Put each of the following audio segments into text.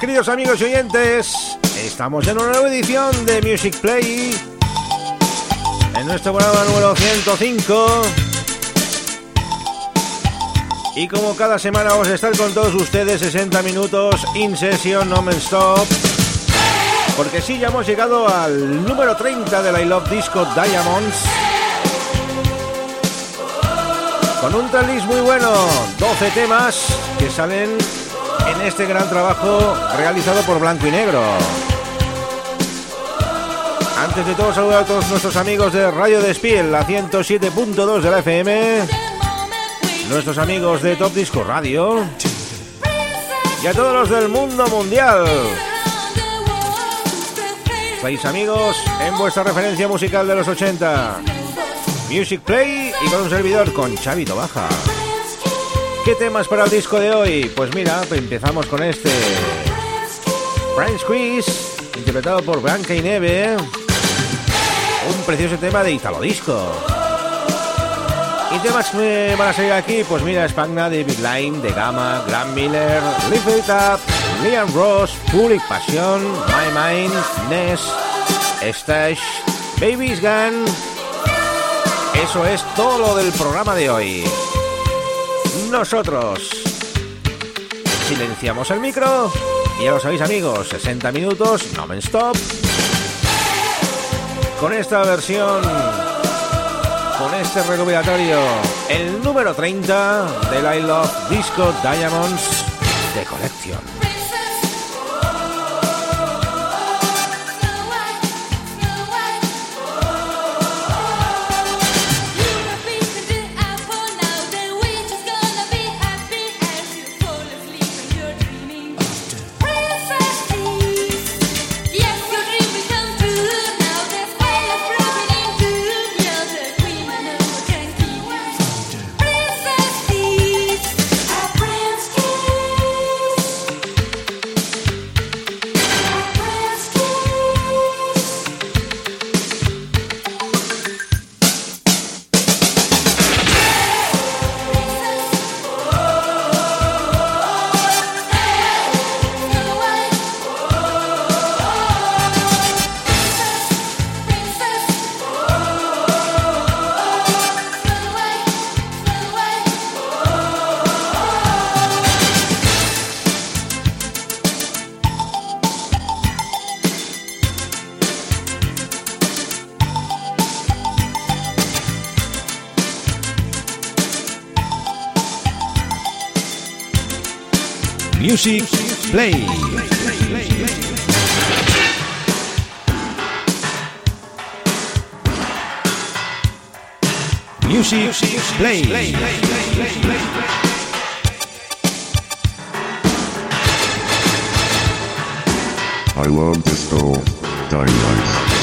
Queridos amigos y oyentes, estamos en una nueva edición de Music Play, en nuestro programa número 105. Y como cada semana vamos a estar con todos ustedes 60 minutos in session, no stop. Porque sí, ya hemos llegado al número 30 de la I Love Disco Diamonds. Con un tracklist muy bueno, 12 temas que salen en este gran trabajo realizado por Blanco y Negro. Antes de todo, saludar a todos nuestros amigos de Radio Despiel, la 107.2 de la FM, nuestros amigos de Top Disco Radio y a todos los del mundo mundial. Estáis amigos en vuestra referencia musical de los 80. Music Play y con un servidor con Chavito Baja. ¿Qué temas para el disco de hoy? Pues mira, empezamos con este. Brian Squeeze, interpretado por Blanca y Neve. Un precioso tema de Italo Disco. Y temas que van a salir aquí, pues mira, Spagna, David Line, De Gama, Grant Miller, Lift It Up, Liam Ross, Public Passion, My Mind, Ness, Stash, Baby's Gun. Eso es todo lo del programa de hoy nosotros. Silenciamos el micro y ya lo sabéis amigos, 60 minutos, no me stop. Con esta versión, con este recuperatorio, el número 30 del I Love Disco Diamonds de colección. Music Play. Music Play. I love disco dynamite.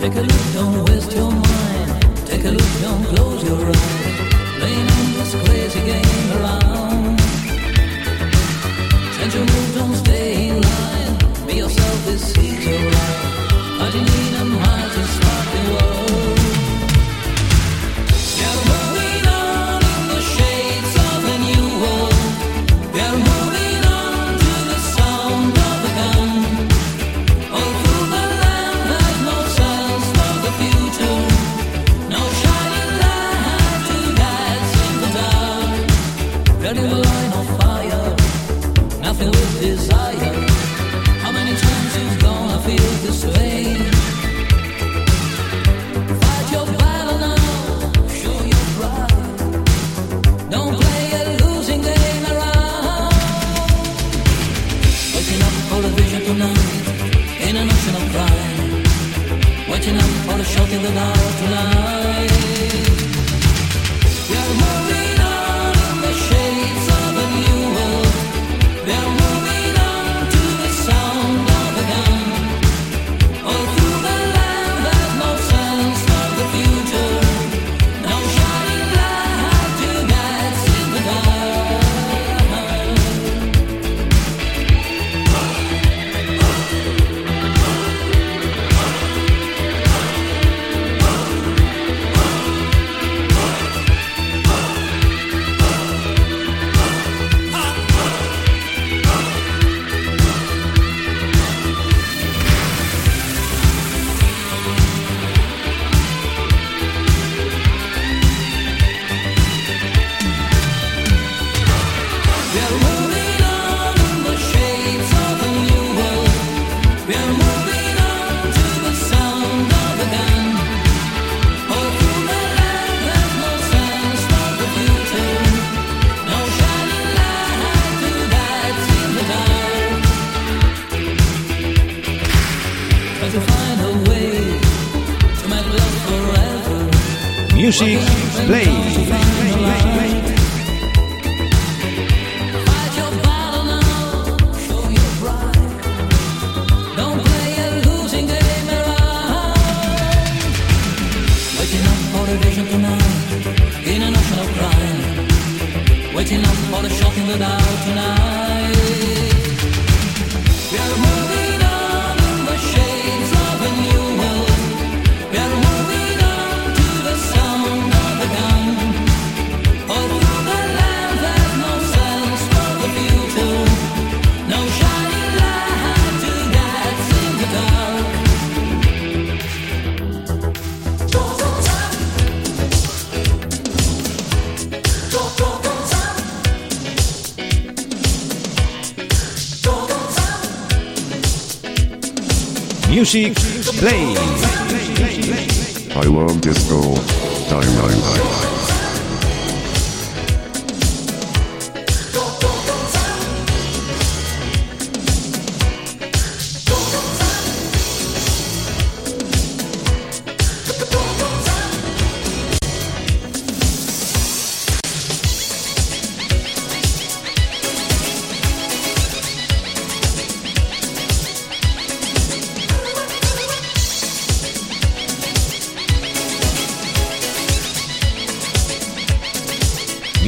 Take a look, don't waste your mind. Take a look, don't close your eyes. Playing in this crazy game. Music Play. Music Play. I love disco diamonds.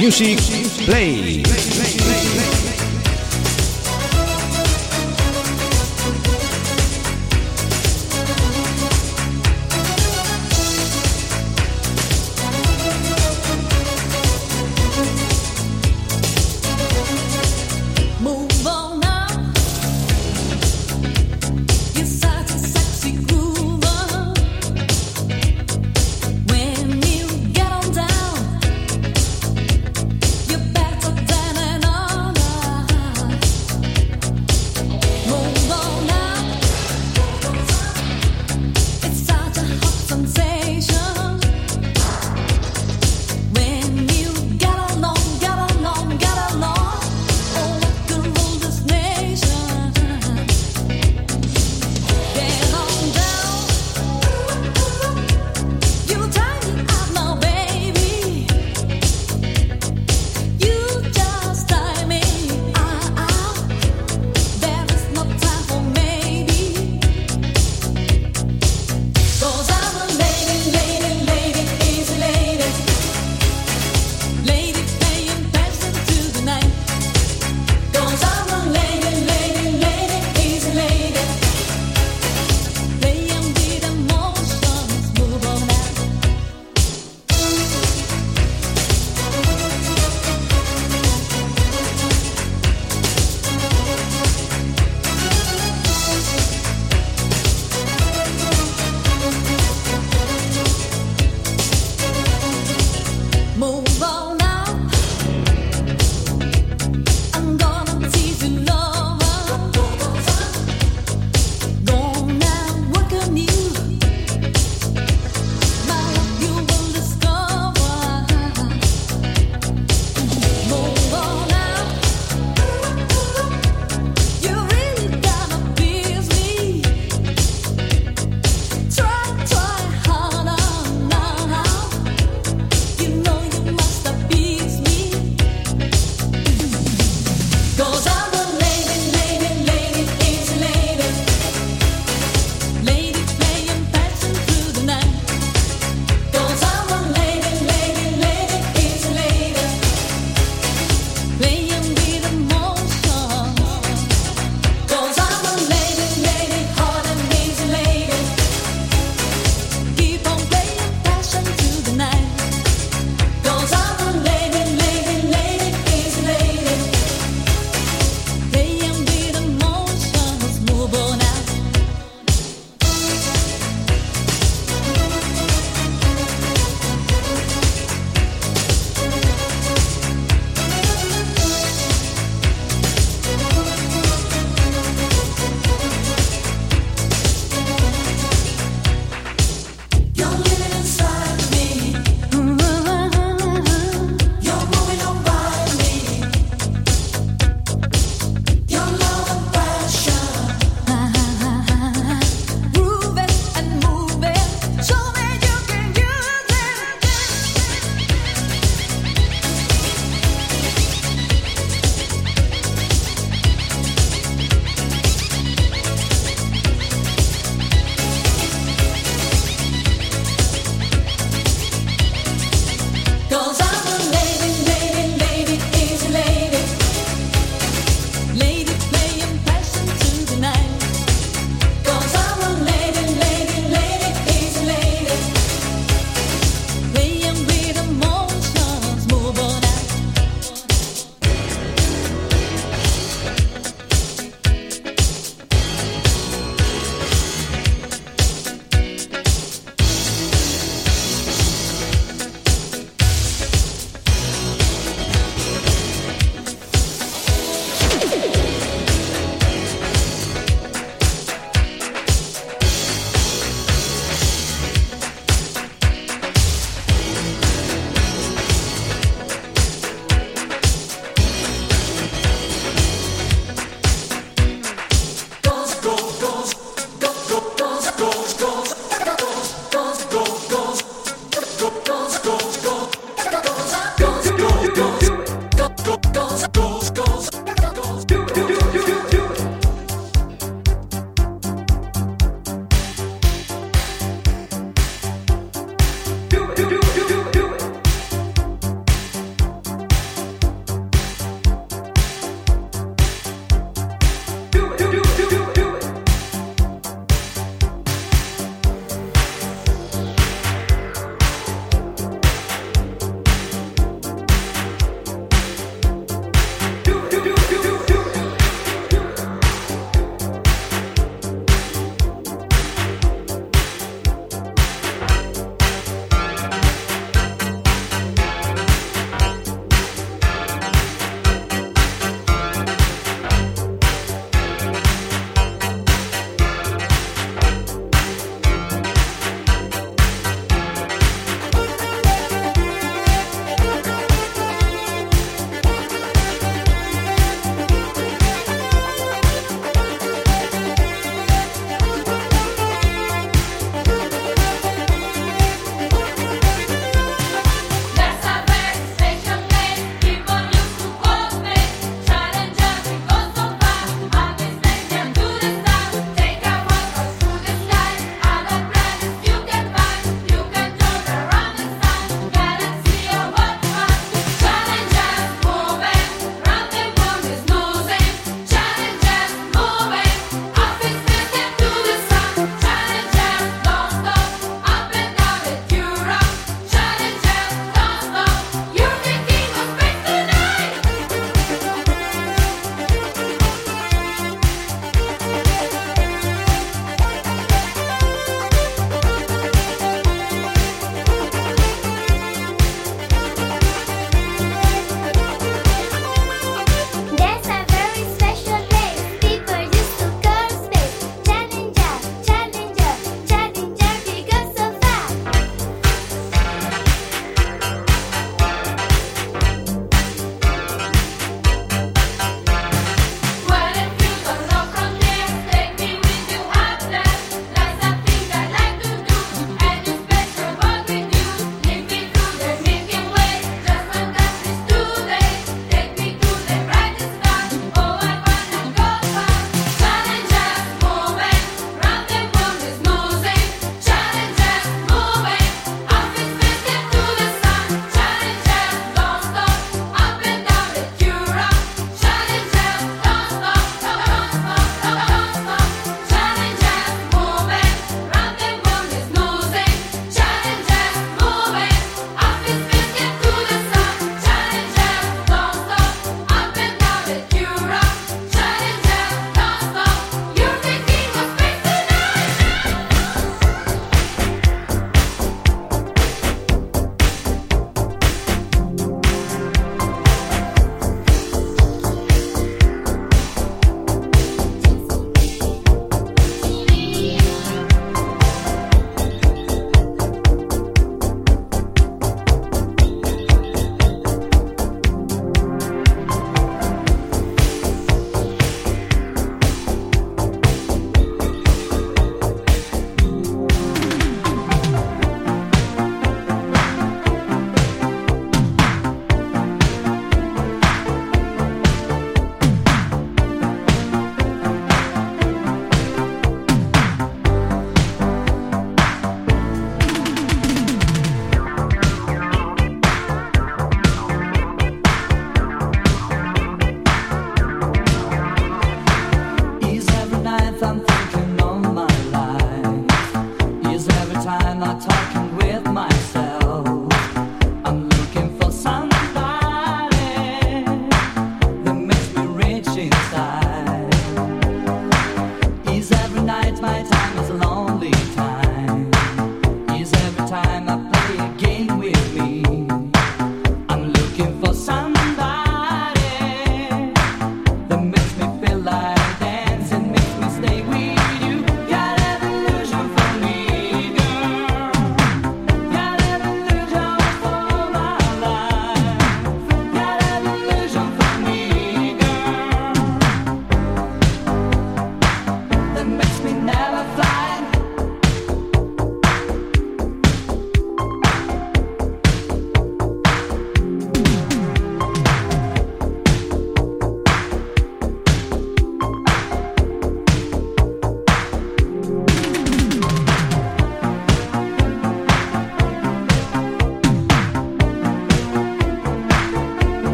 Music Play.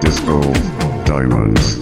Disco diamonds.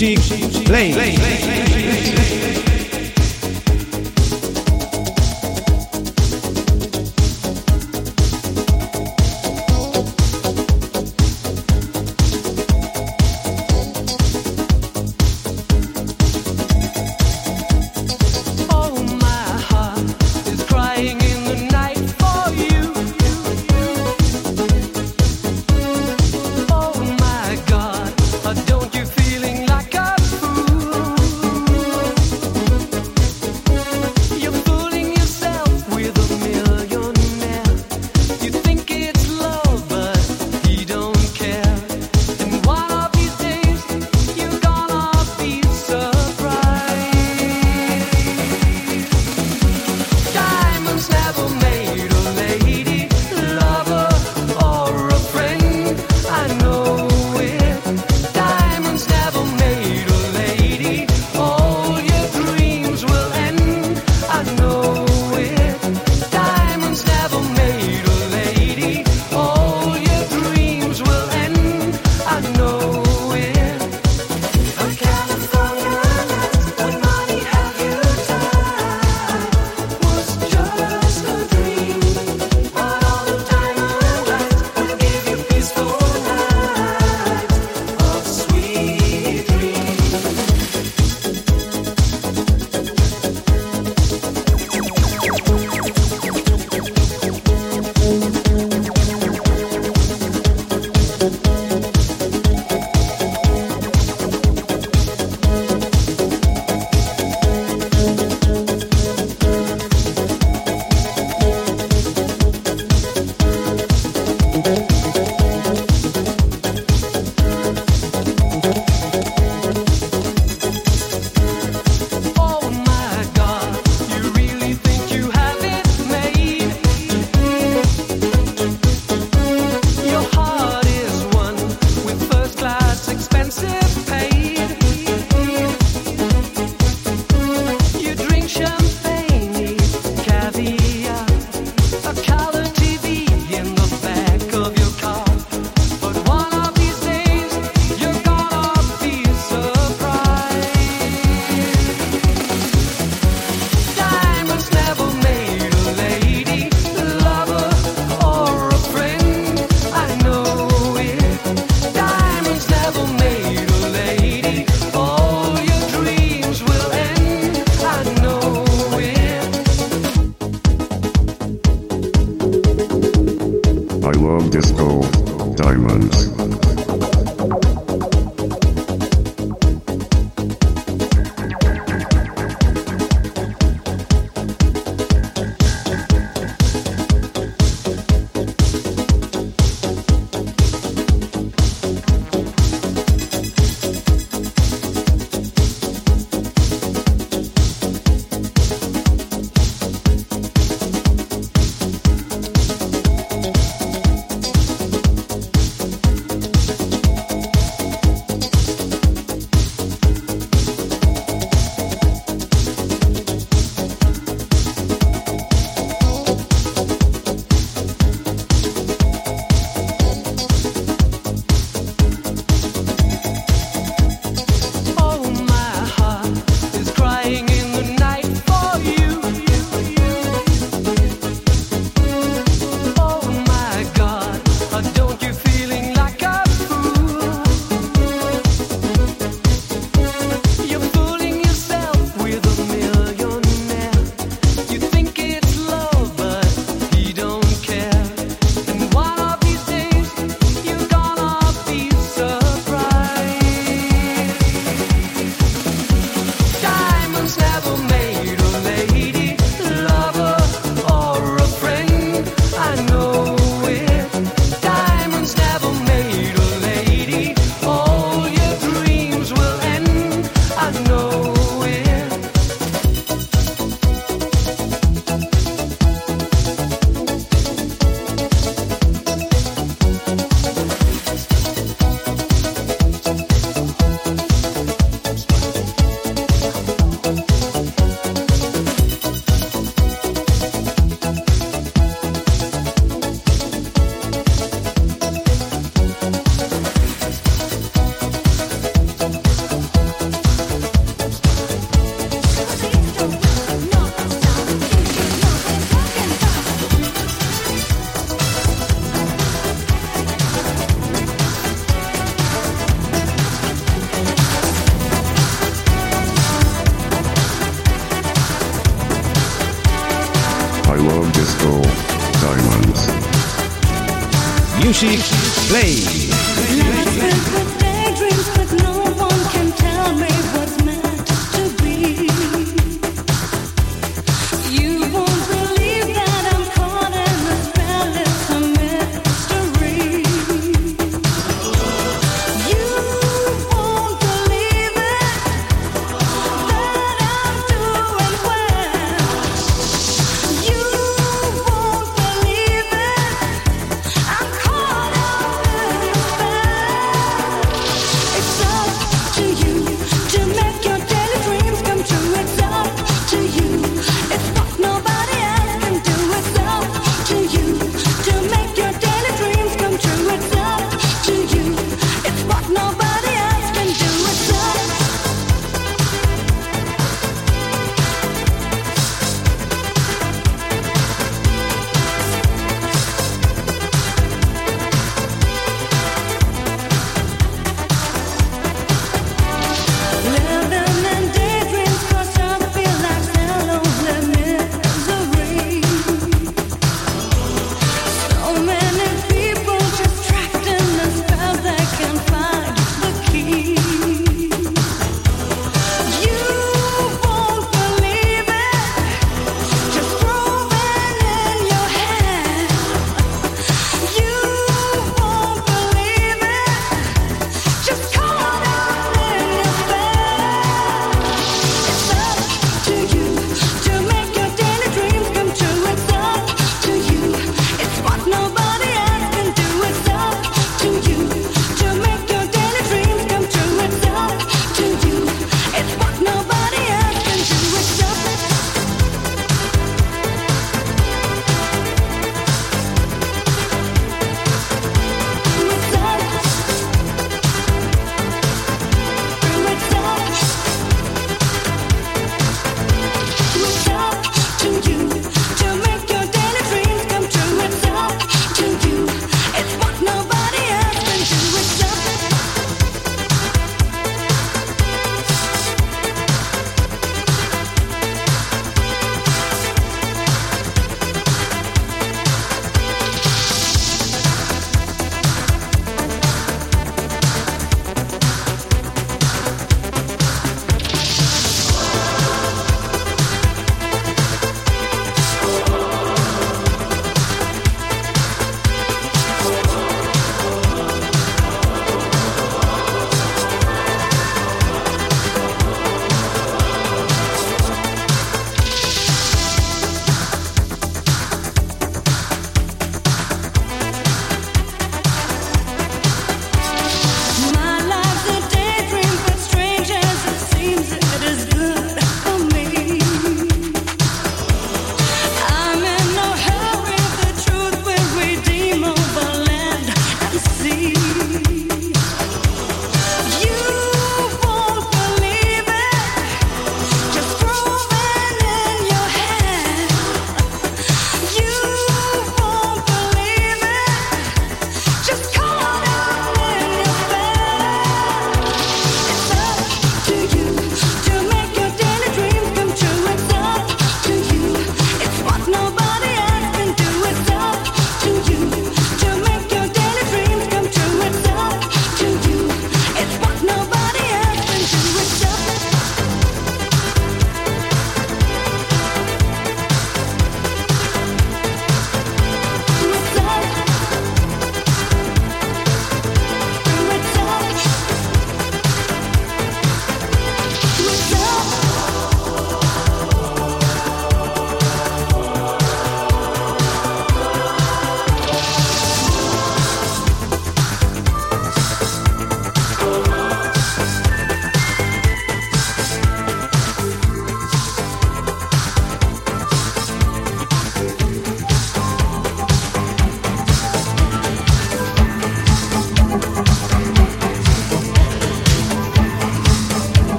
Music Play.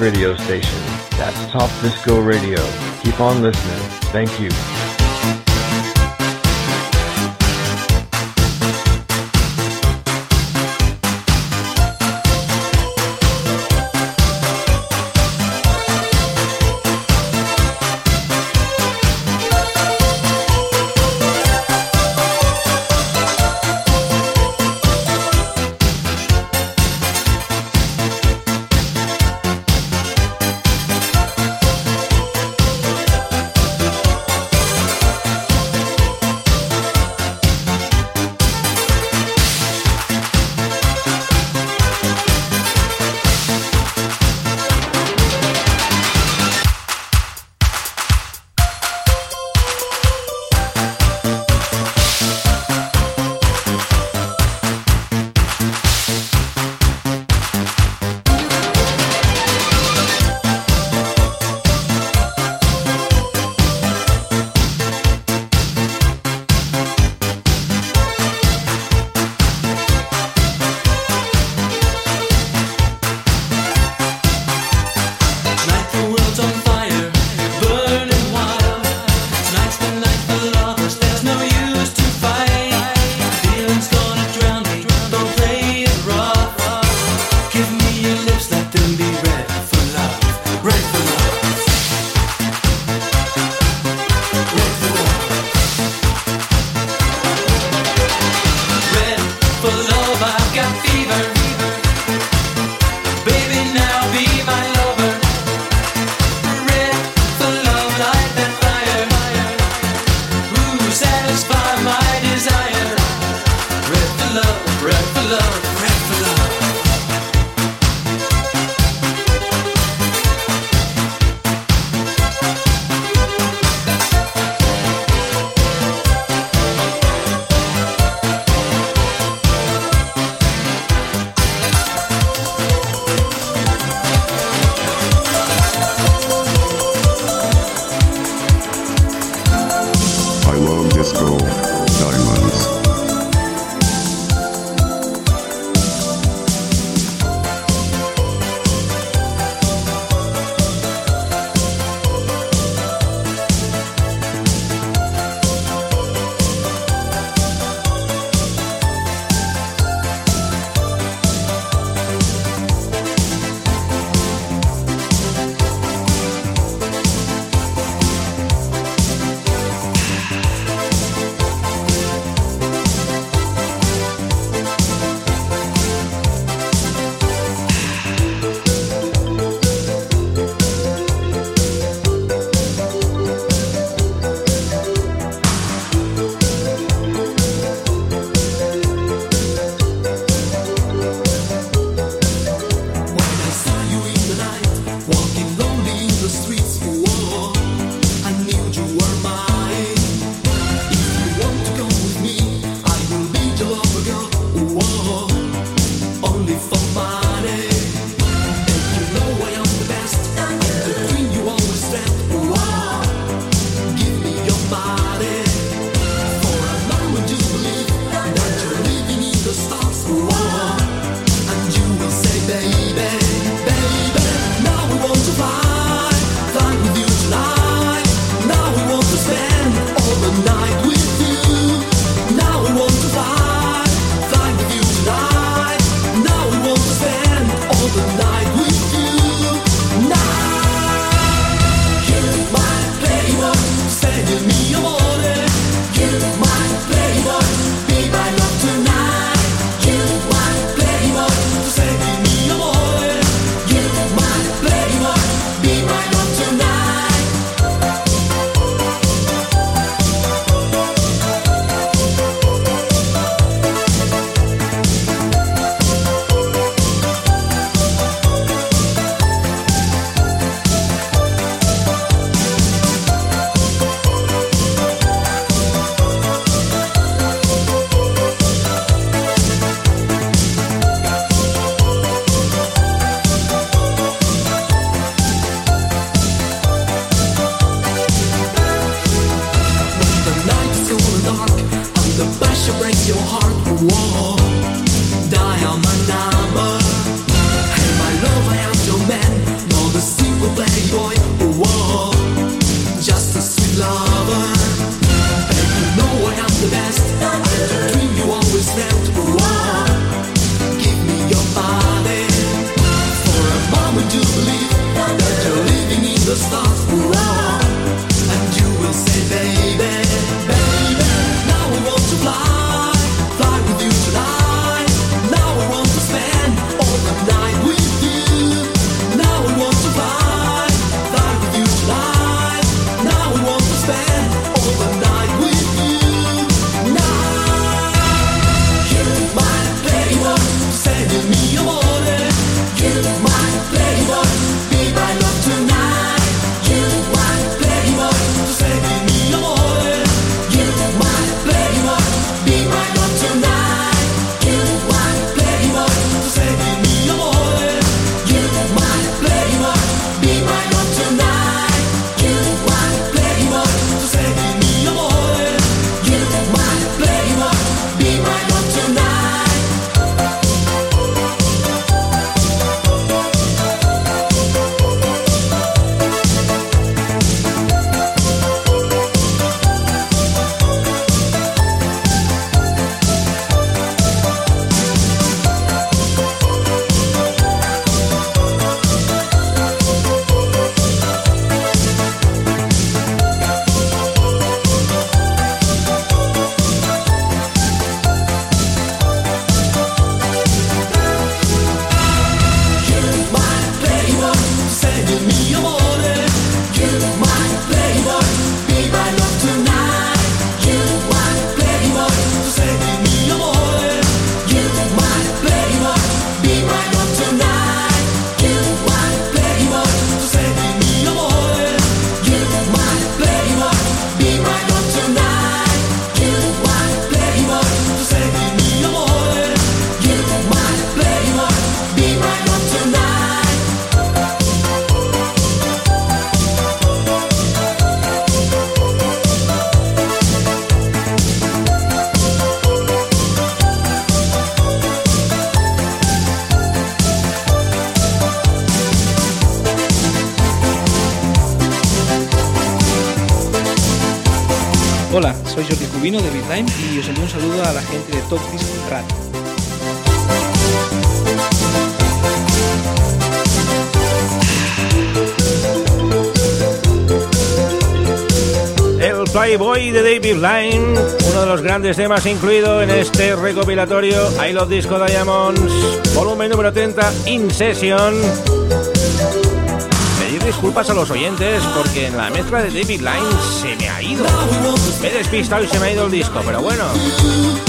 radio station. That's Top Disco Radio. Keep on listening. Thank you. Grandes temas incluido en este recopilatorio I Love Disco Diamonds, volumen número 30, In Session. Pedir disculpas a los oyentes porque en la mezcla de David Line se me ha ido. Me he despistado y se me ha ido el disco, pero bueno,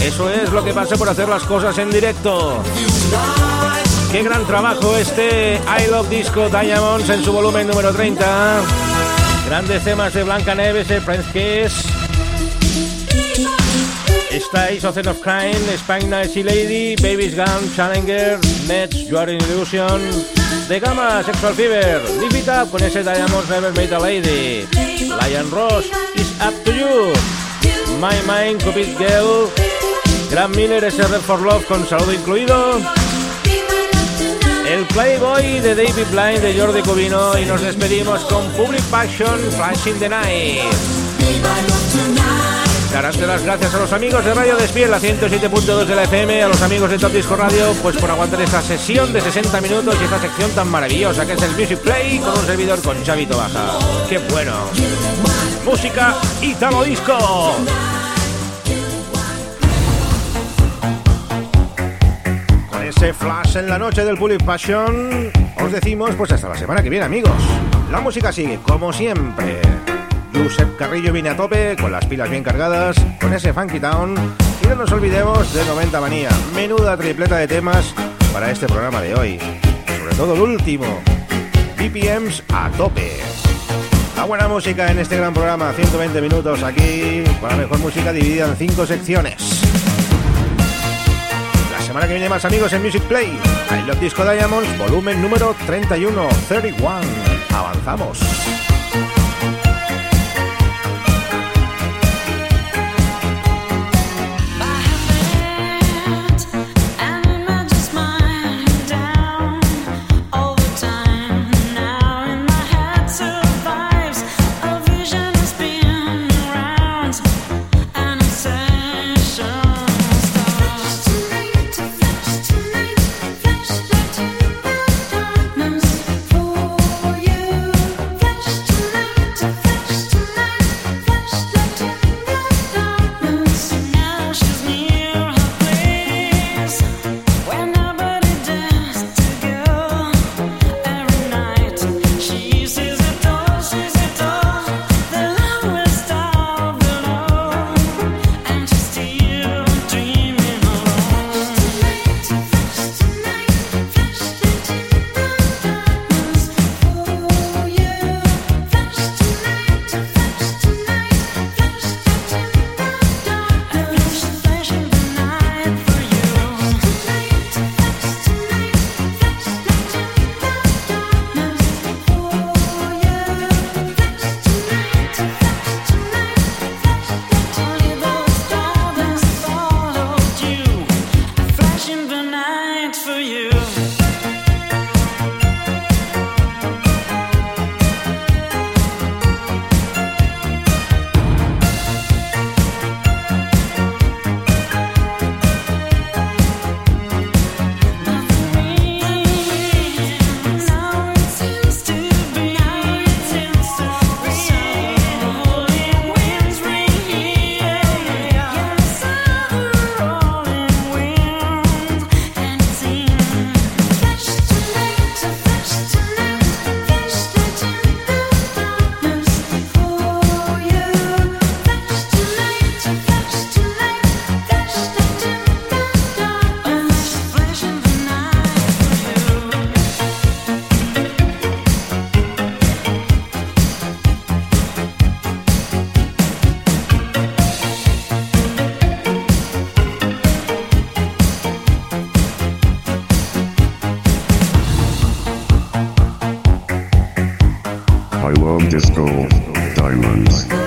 eso es lo que pasa por hacer las cosas en directo. Qué gran trabajo este I Love Disco Diamonds en su volumen número 30. Grandes temas de Blanca Neves, el Prince Kiss. Estáis Ocean of Crime, Spine Nice Lady, Baby's Gun, Challenger, Nets, You Are in Illusion, De Gama, Sexual Fever, Live It Up con ese Diamonds Never Made a Lady, Lion Ross, Is Up to You, My Mind, Cupid Girl, Grant Miller, ese Red for Love con saludo incluido. El Playboy de David Blind de Jordi Cubino y nos despedimos con Public Passion Flash in the Night. Darante las gracias a los amigos de Radio Despiel, la 107.2 de la FM, a los amigos de Top Disco Radio, pues por aguantar esta sesión de 60 minutos y esta sección tan maravillosa que es el Music Play con un servidor con Chavito Baja. ¡Qué bueno! Música Italo Disco. Con ese flash en la noche del Public Passion, os decimos pues hasta la semana que viene, amigos. La música sigue, como siempre. Josep Carrillo viene a tope, con las pilas bien cargadas, con ese Funky Town. Y no nos olvidemos de 90 Manía, menuda tripleta de temas para este programa de hoy. Sobre todo el último, BPMs a tope. La buena música en este gran programa, 120 minutos aquí, con la mejor música dividida en 5 secciones. La semana que viene más amigos en Music Play. I Love Disco Diamonds, volumen número 31, 31. Avanzamos. Disco diamonds.